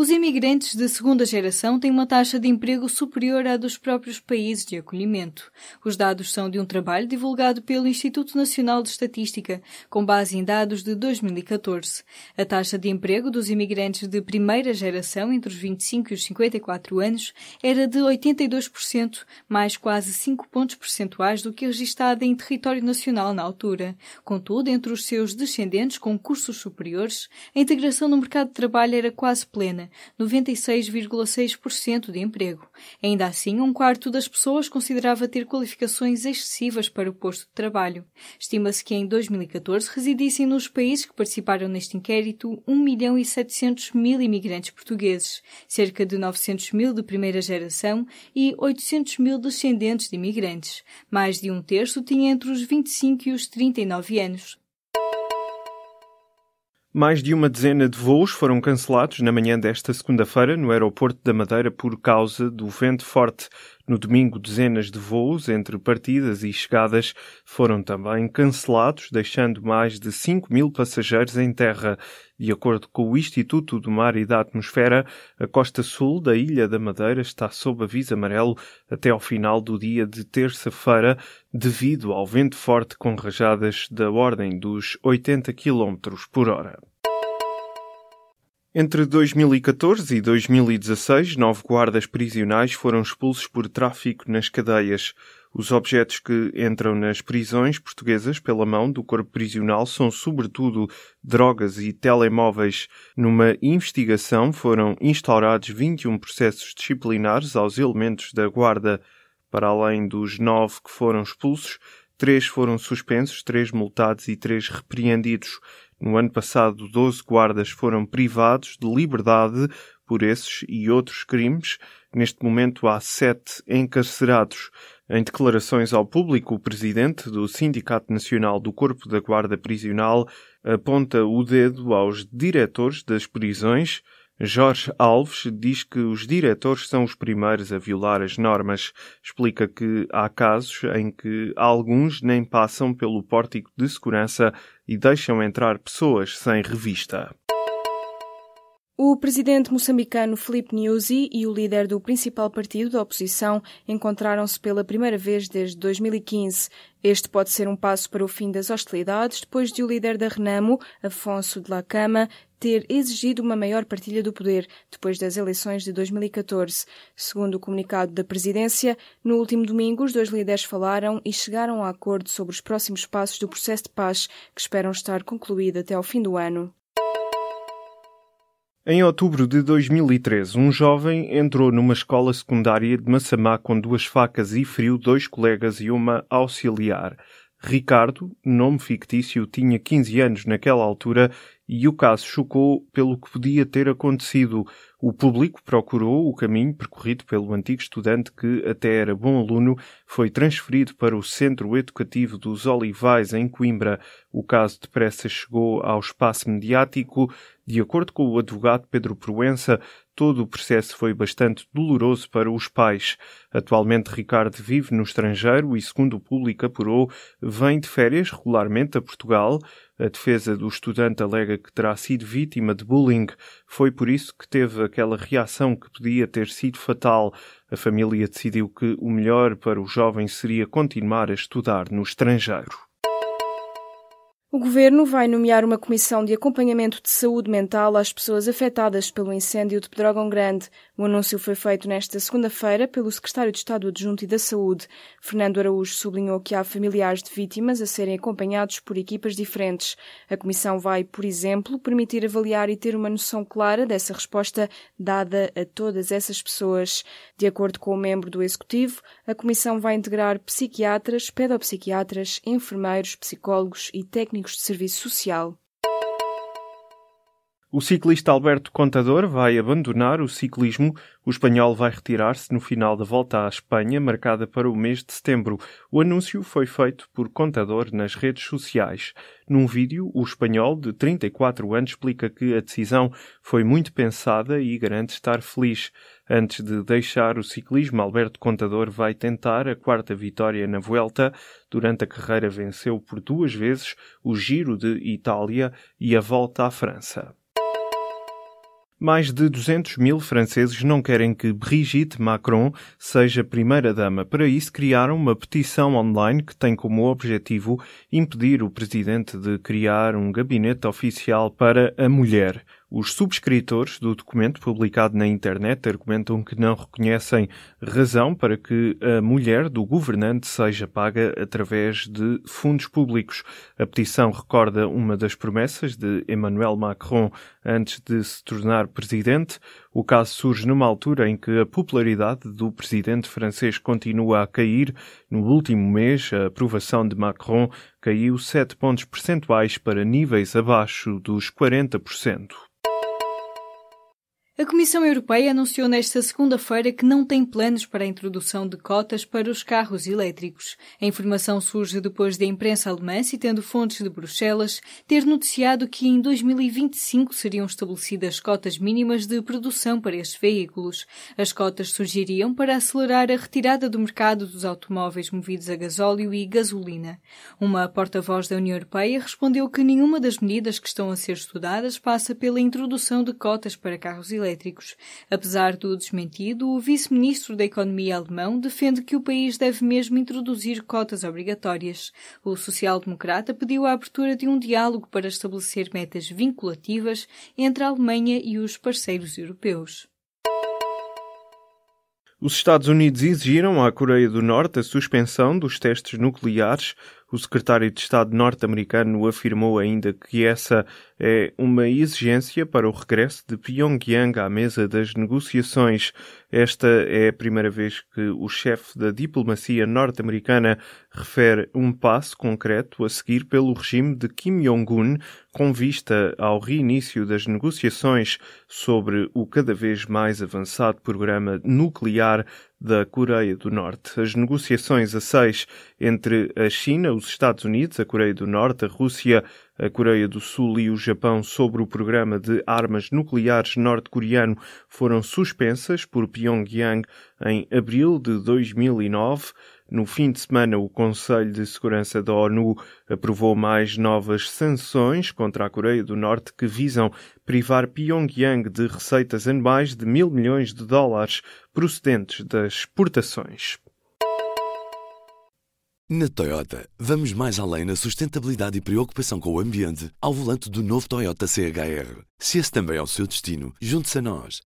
Os imigrantes de segunda geração têm uma taxa de emprego superior à dos próprios países de acolhimento. Os dados são de um trabalho divulgado pelo Instituto Nacional de Estatística, com base em dados de 2014. A taxa de emprego dos imigrantes de primeira geração, entre os 25 e os 54 anos, era de 82%, mais quase 5 pontos percentuais do que registada em território nacional na altura. Contudo, entre os seus descendentes com cursos superiores, a integração no mercado de trabalho era quase plena 96,6% de emprego. Ainda assim, um quarto das pessoas considerava ter qualificações excessivas para o posto de trabalho. Estima-se que em 2014 residissem nos países que participaram neste inquérito 1 milhão e 700 mil imigrantes portugueses, cerca de 900 mil de primeira geração e 800 mil descendentes de imigrantes. Mais de um terço tinha entre os 25 e os 39 anos. Mais de uma dezena de voos foram cancelados na manhã desta segunda-feira no aeroporto da Madeira por causa do vento forte. No domingo, dezenas de voos entre partidas e chegadas foram também cancelados, deixando mais de 5 mil passageiros em terra. De acordo com o Instituto do Mar e da Atmosfera, a costa sul da Ilha da Madeira está sob aviso amarelo até ao final do dia de terça-feira, devido ao vento forte com rajadas da ordem dos 80 km por hora. Entre 2014 e 2016, nove guardas prisionais foram expulsos por tráfico nas cadeias. Os objetos que entram nas prisões portuguesas pela mão do corpo prisional são, sobretudo, drogas e telemóveis. Numa investigação foram instaurados 21 processos disciplinares aos elementos da guarda. Para além dos nove que foram expulsos, três foram suspensos, três multados e três repreendidos. No ano passado, 12 guardas foram privados de liberdade por esses e outros crimes. Neste momento, há sete encarcerados. Em declarações ao público, o presidente do Sindicato Nacional do Corpo da Guarda Prisional aponta o dedo aos diretores das prisões. Jorge Alves diz que os diretores são os primeiros a violar as normas. Explica que há casos em que alguns nem passam pelo pórtico de segurança e deixam entrar pessoas sem revista. O presidente moçambicano Filipe Nyusi e o líder do principal partido da oposição encontraram-se pela primeira vez desde 2015. Este pode ser um passo para o fim das hostilidades, depois de o líder da Renamo, Afonso de la Cama, ter exigido uma maior partilha do poder depois das eleições de 2014. Segundo o comunicado da presidência, no último domingo os dois líderes falaram e chegaram a acordo sobre os próximos passos do processo de paz, que esperam estar concluído até ao fim do ano. Em outubro de 2013, um jovem entrou numa escola secundária de Massamá com duas facas e feriu dois colegas e uma auxiliar. Ricardo, nome fictício, tinha 15 anos naquela altura e o caso chocou pelo que podia ter acontecido. O público procurou o caminho percorrido pelo antigo estudante que até era bom aluno, foi transferido para o Centro Educativo dos Olivais em Coimbra. O caso depressa chegou ao espaço mediático. De acordo com o advogado Pedro Proença, todo o processo foi bastante doloroso para os pais. Atualmente Ricardo vive no estrangeiro e, segundo o público apurou, vem de férias regularmente a Portugal. A defesa do estudante alega que terá sido vítima de bullying. Foi por isso que teve aquela reação que podia ter sido fatal. A família decidiu que o melhor para o jovem seria continuar a estudar no estrangeiro. O Governo vai nomear uma comissão de acompanhamento de saúde mental às pessoas afetadas pelo incêndio de Pedrógão Grande. O anúncio foi feito nesta segunda-feira pelo Secretário de Estado Adjunto e da Saúde. Fernando Araújo sublinhou que há familiares de vítimas a serem acompanhados por equipas diferentes. A comissão vai, por exemplo, permitir avaliar e ter uma noção clara dessa resposta dada a todas essas pessoas. De acordo com o membro do Executivo, a comissão vai integrar psiquiatras, pedopsiquiatras, enfermeiros, psicólogos e técnicos técnicos de serviço social. O ciclista Alberto Contador vai abandonar o ciclismo. O espanhol vai retirar-se no final da volta à Espanha, marcada para o mês de setembro. O anúncio foi feito por Contador nas redes sociais. Num vídeo, o espanhol, de 34 anos, explica que a decisão foi muito pensada e garante estar feliz. Antes de deixar o ciclismo, Alberto Contador vai tentar a quarta vitória na Vuelta. Durante a carreira venceu por duas vezes o Giro de Itália e a Volta à França. Mais de 200 mil franceses não querem que Brigitte Macron seja primeira-dama. Para isso, criaram uma petição online que tem como objetivo impedir o presidente de criar um gabinete oficial para a mulher. Os subscritores do documento publicado na internet argumentam que não reconhecem razão para que a mulher do governante seja paga através de fundos públicos. A petição recorda uma das promessas de Emmanuel Macron antes de se tornar presidente. O caso surge numa altura em que a popularidade do presidente francês continua a cair. No último mês, a aprovação de Macron caiu 7 pontos percentuais para níveis abaixo dos 40%. A Comissão Europeia anunciou nesta segunda-feira que não tem planos para a introdução de cotas para os carros elétricos. A informação surge depois da imprensa alemã, citando fontes de Bruxelas, ter noticiado que em 2025 seriam estabelecidas cotas mínimas de produção para estes veículos. As cotas surgiriam para acelerar a retirada do mercado dos automóveis movidos a gasóleo e gasolina. Uma porta-voz da União Europeia respondeu que nenhuma das medidas que estão a ser estudadas passa pela introdução de cotas para carros elétricos elétricos. Apesar do desmentido, o vice-ministro da Economia alemão defende que o país deve mesmo introduzir cotas obrigatórias. O social-democrata pediu a abertura de um diálogo para estabelecer metas vinculativas entre a Alemanha e os parceiros europeus. Os Estados Unidos exigiram à Coreia do Norte a suspensão dos testes nucleares o secretário de Estado norte-americano afirmou ainda que essa é uma exigência para o regresso de Pyongyang à mesa das negociações. Esta é a primeira vez que o chefe da diplomacia norte-americana refere um passo concreto a seguir pelo regime de Kim Jong-un com vista ao reinício das negociações sobre o cada vez mais avançado programa nuclear da Coreia do Norte. As negociações a seis entre a China, os Estados Unidos, a Coreia do Norte, a Rússia, a Coreia do Sul e o Japão sobre o programa de armas nucleares norte-coreano foram suspensas por Pyongyang em abril de 2009. No fim de semana, o Conselho de Segurança da ONU aprovou mais novas sanções contra a Coreia do Norte que visam privar Pyongyang de receitas anuais de mil milhões de dólares procedentes das exportações. Na Toyota, vamos mais além na sustentabilidade e preocupação com o ambiente ao volante do novo Toyota CHR. Se esse também é o seu destino, junte-se a nós.